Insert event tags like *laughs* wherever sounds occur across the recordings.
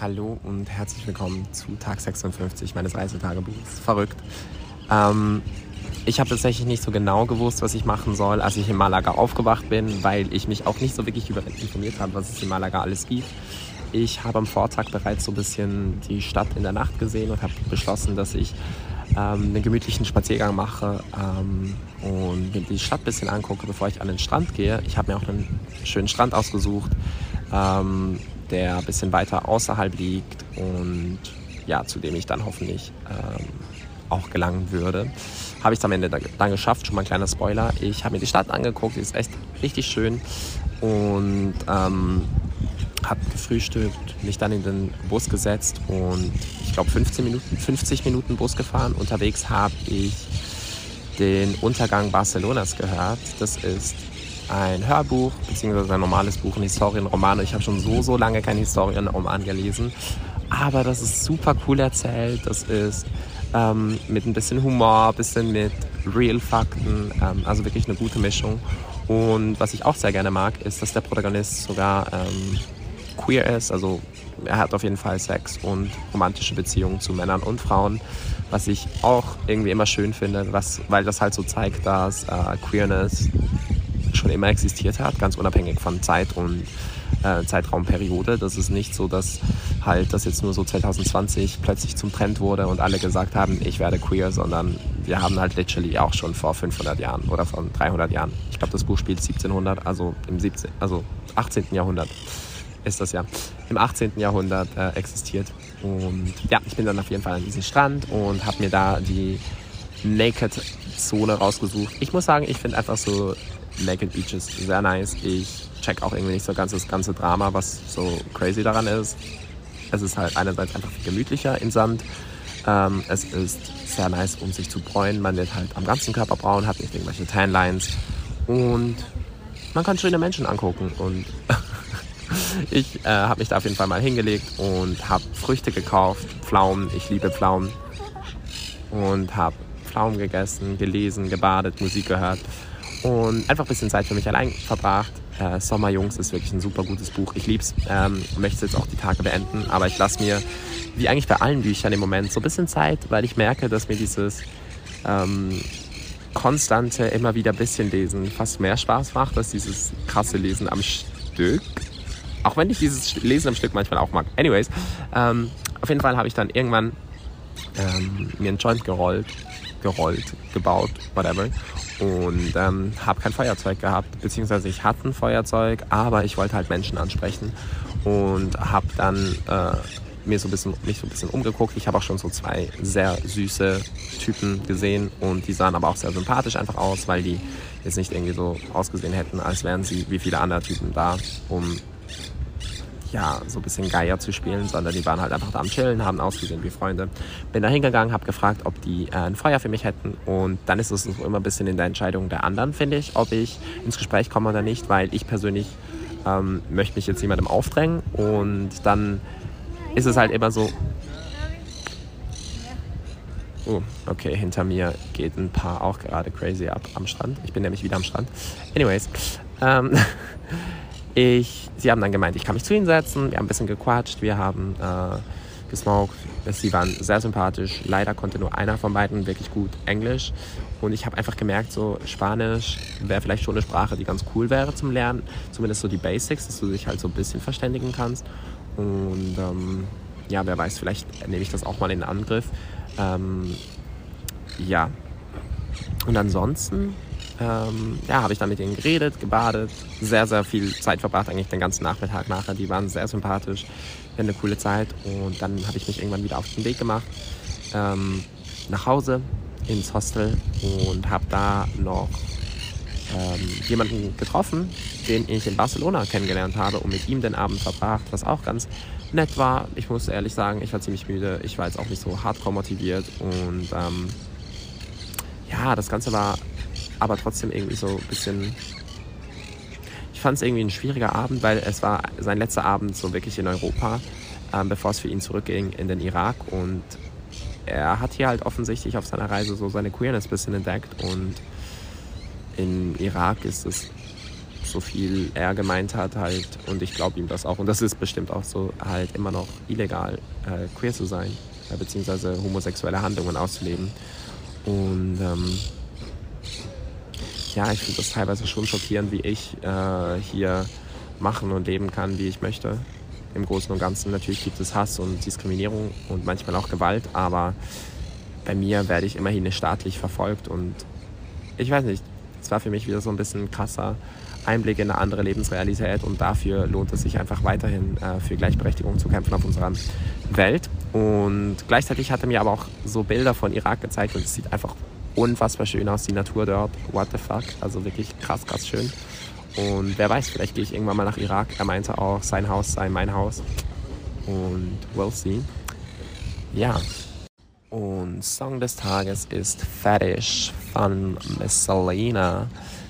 Hallo und herzlich willkommen zu Tag 56 meines Reisetagebuchs. Verrückt. Ähm, ich habe tatsächlich nicht so genau gewusst, was ich machen soll, als ich in Malaga aufgewacht bin, weil ich mich auch nicht so wirklich über informiert habe, was es in Malaga alles gibt. Ich habe am Vortag bereits so ein bisschen die Stadt in der Nacht gesehen und habe beschlossen, dass ich ähm, einen gemütlichen Spaziergang mache ähm, und mir die Stadt ein bisschen angucke, bevor ich an den Strand gehe. Ich habe mir auch einen schönen Strand ausgesucht, ähm, der ein bisschen weiter außerhalb liegt und ja, zu dem ich dann hoffentlich ähm, auch gelangen würde. Habe ich es am Ende dann geschafft, schon mal ein kleiner Spoiler. Ich habe mir die Stadt angeguckt, die ist echt richtig schön und ähm, habe gefrühstückt, mich dann in den Bus gesetzt und ich glaube 15 Minuten, 50 Minuten Bus gefahren. Unterwegs habe ich den Untergang Barcelonas gehört. Das ist ein Hörbuch beziehungsweise ein normales Buch, ein Historienroman. Ich habe schon so, so lange keinen Historienroman gelesen. Aber das ist super cool erzählt. Das ist ähm, mit ein bisschen Humor, ein bisschen mit Real-Fakten. Ähm, also wirklich eine gute Mischung. Und was ich auch sehr gerne mag, ist, dass der Protagonist sogar ähm, queer ist. Also er hat auf jeden Fall Sex und romantische Beziehungen zu Männern und Frauen, was ich auch irgendwie immer schön finde, was, weil das halt so zeigt, dass äh, Queerness schon immer existiert hat, ganz unabhängig von Zeit und äh, Zeitraumperiode. Das ist nicht so, dass halt das jetzt nur so 2020 plötzlich zum Trend wurde und alle gesagt haben, ich werde queer, sondern wir haben halt literally auch schon vor 500 Jahren oder vor 300 Jahren. Ich glaube, das Buch spielt 1700, also im 17, also 18. Jahrhundert ist das ja, im 18. Jahrhundert äh, existiert. Und ja, ich bin dann auf jeden Fall an diesem Strand und habe mir da die Naked-Zone rausgesucht. Ich muss sagen, ich finde einfach so Naked Beaches sehr nice. Ich check auch irgendwie nicht so ganz das ganze Drama, was so crazy daran ist. Es ist halt einerseits einfach gemütlicher im Sand. Ähm, es ist sehr nice, um sich zu bräunen. Man wird halt am ganzen Körper braun, hat nicht irgendwelche Tanlines. Und man kann schöne Menschen angucken. Und *laughs* ich äh, habe mich da auf jeden Fall mal hingelegt und habe Früchte gekauft, Pflaumen. Ich liebe Pflaumen. Und habe Pflaumen gegessen, gelesen, gebadet, Musik gehört und einfach ein bisschen Zeit für mich allein verbracht. Äh, Sommerjungs ist wirklich ein super gutes Buch. Ich lieb's. Ähm, möchte jetzt auch die Tage beenden, aber ich lasse mir, wie eigentlich bei allen Büchern im Moment, so ein bisschen Zeit, weil ich merke, dass mir dieses ähm, konstante, immer wieder ein bisschen lesen fast mehr Spaß macht als dieses krasse Lesen am Stück. Auch wenn ich dieses Lesen am Stück manchmal auch mag. Anyways, ähm, auf jeden Fall habe ich dann irgendwann ähm, mir einen Joint gerollt, gerollt, gebaut, whatever und ähm, habe kein Feuerzeug gehabt, beziehungsweise ich hatte ein Feuerzeug, aber ich wollte halt Menschen ansprechen und habe dann äh, mir so ein bisschen, mich so ein bisschen umgeguckt. Ich habe auch schon so zwei sehr süße Typen gesehen und die sahen aber auch sehr sympathisch einfach aus, weil die jetzt nicht irgendwie so ausgesehen hätten, als wären sie wie viele andere Typen da, um ja, so ein bisschen Geier zu spielen, sondern die waren halt einfach da am Chillen, haben ausgesehen wie Freunde. Bin da hingegangen, habe gefragt, ob die äh, ein Feuer für mich hätten und dann ist es immer ein bisschen in der Entscheidung der anderen, finde ich, ob ich ins Gespräch komme oder nicht, weil ich persönlich ähm, möchte mich jetzt niemandem aufdrängen und dann ist es halt immer so, Oh, okay, hinter mir geht ein Paar auch gerade crazy ab am Strand. Ich bin nämlich wieder am Strand. Anyways, ähm, *laughs* Ich, sie haben dann gemeint, ich kann mich zu ihnen setzen. Wir haben ein bisschen gequatscht, wir haben äh, gesmoked. Sie waren sehr sympathisch. Leider konnte nur einer von beiden wirklich gut Englisch. Und ich habe einfach gemerkt, so Spanisch wäre vielleicht schon eine Sprache, die ganz cool wäre zum Lernen. Zumindest so die Basics, dass du dich halt so ein bisschen verständigen kannst. Und ähm, ja, wer weiß, vielleicht nehme ich das auch mal in Angriff. Ähm, ja. Und ansonsten ähm, ja, habe ich dann mit ihnen geredet, gebadet, sehr, sehr viel Zeit verbracht, eigentlich den ganzen Nachmittag nachher. Die waren sehr sympathisch, wir eine coole Zeit und dann habe ich mich irgendwann wieder auf den Weg gemacht ähm, nach Hause ins Hostel und habe da noch ähm, jemanden getroffen, den ich in Barcelona kennengelernt habe und mit ihm den Abend verbracht, was auch ganz nett war. Ich muss ehrlich sagen, ich war ziemlich müde. Ich war jetzt auch nicht so hardcore motiviert und ähm, ja, das Ganze war aber trotzdem irgendwie so ein bisschen. Ich fand es irgendwie ein schwieriger Abend, weil es war sein letzter Abend so wirklich in Europa, ähm, bevor es für ihn zurückging in den Irak. Und er hat hier halt offensichtlich auf seiner Reise so seine Queerness ein bisschen entdeckt. Und im Irak ist es so viel er gemeint hat halt und ich glaube ihm das auch und das ist bestimmt auch so halt immer noch illegal äh, queer zu sein äh, beziehungsweise homosexuelle Handlungen auszuleben und ähm, ja ich finde das teilweise schon schockierend wie ich äh, hier machen und leben kann wie ich möchte im Großen und Ganzen natürlich gibt es Hass und Diskriminierung und manchmal auch Gewalt aber bei mir werde ich immerhin staatlich verfolgt und ich weiß nicht es war für mich wieder so ein bisschen krasser Einblick in eine andere Lebensrealität und dafür lohnt es sich einfach weiterhin äh, für Gleichberechtigung zu kämpfen auf unserer Welt. Und gleichzeitig hat er mir aber auch so Bilder von Irak gezeigt und es sieht einfach unfassbar schön aus, die Natur dort. What the fuck? Also wirklich krass, krass schön. Und wer weiß, vielleicht gehe ich irgendwann mal nach Irak. Er meinte auch, sein Haus sei mein Haus. Und we'll see. Ja, und Song des Tages ist Fetish von Miss Selena,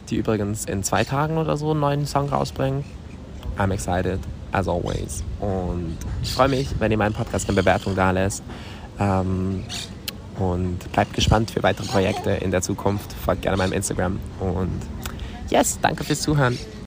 die übrigens in zwei Tagen oder so einen neuen Song rausbringen. I'm excited, as always. Und ich freue mich, wenn ihr meinen Podcast eine Bewertung da lässt. Ähm, und bleibt gespannt für weitere Projekte in der Zukunft. Folgt gerne meinem Instagram. Und yes, danke fürs Zuhören.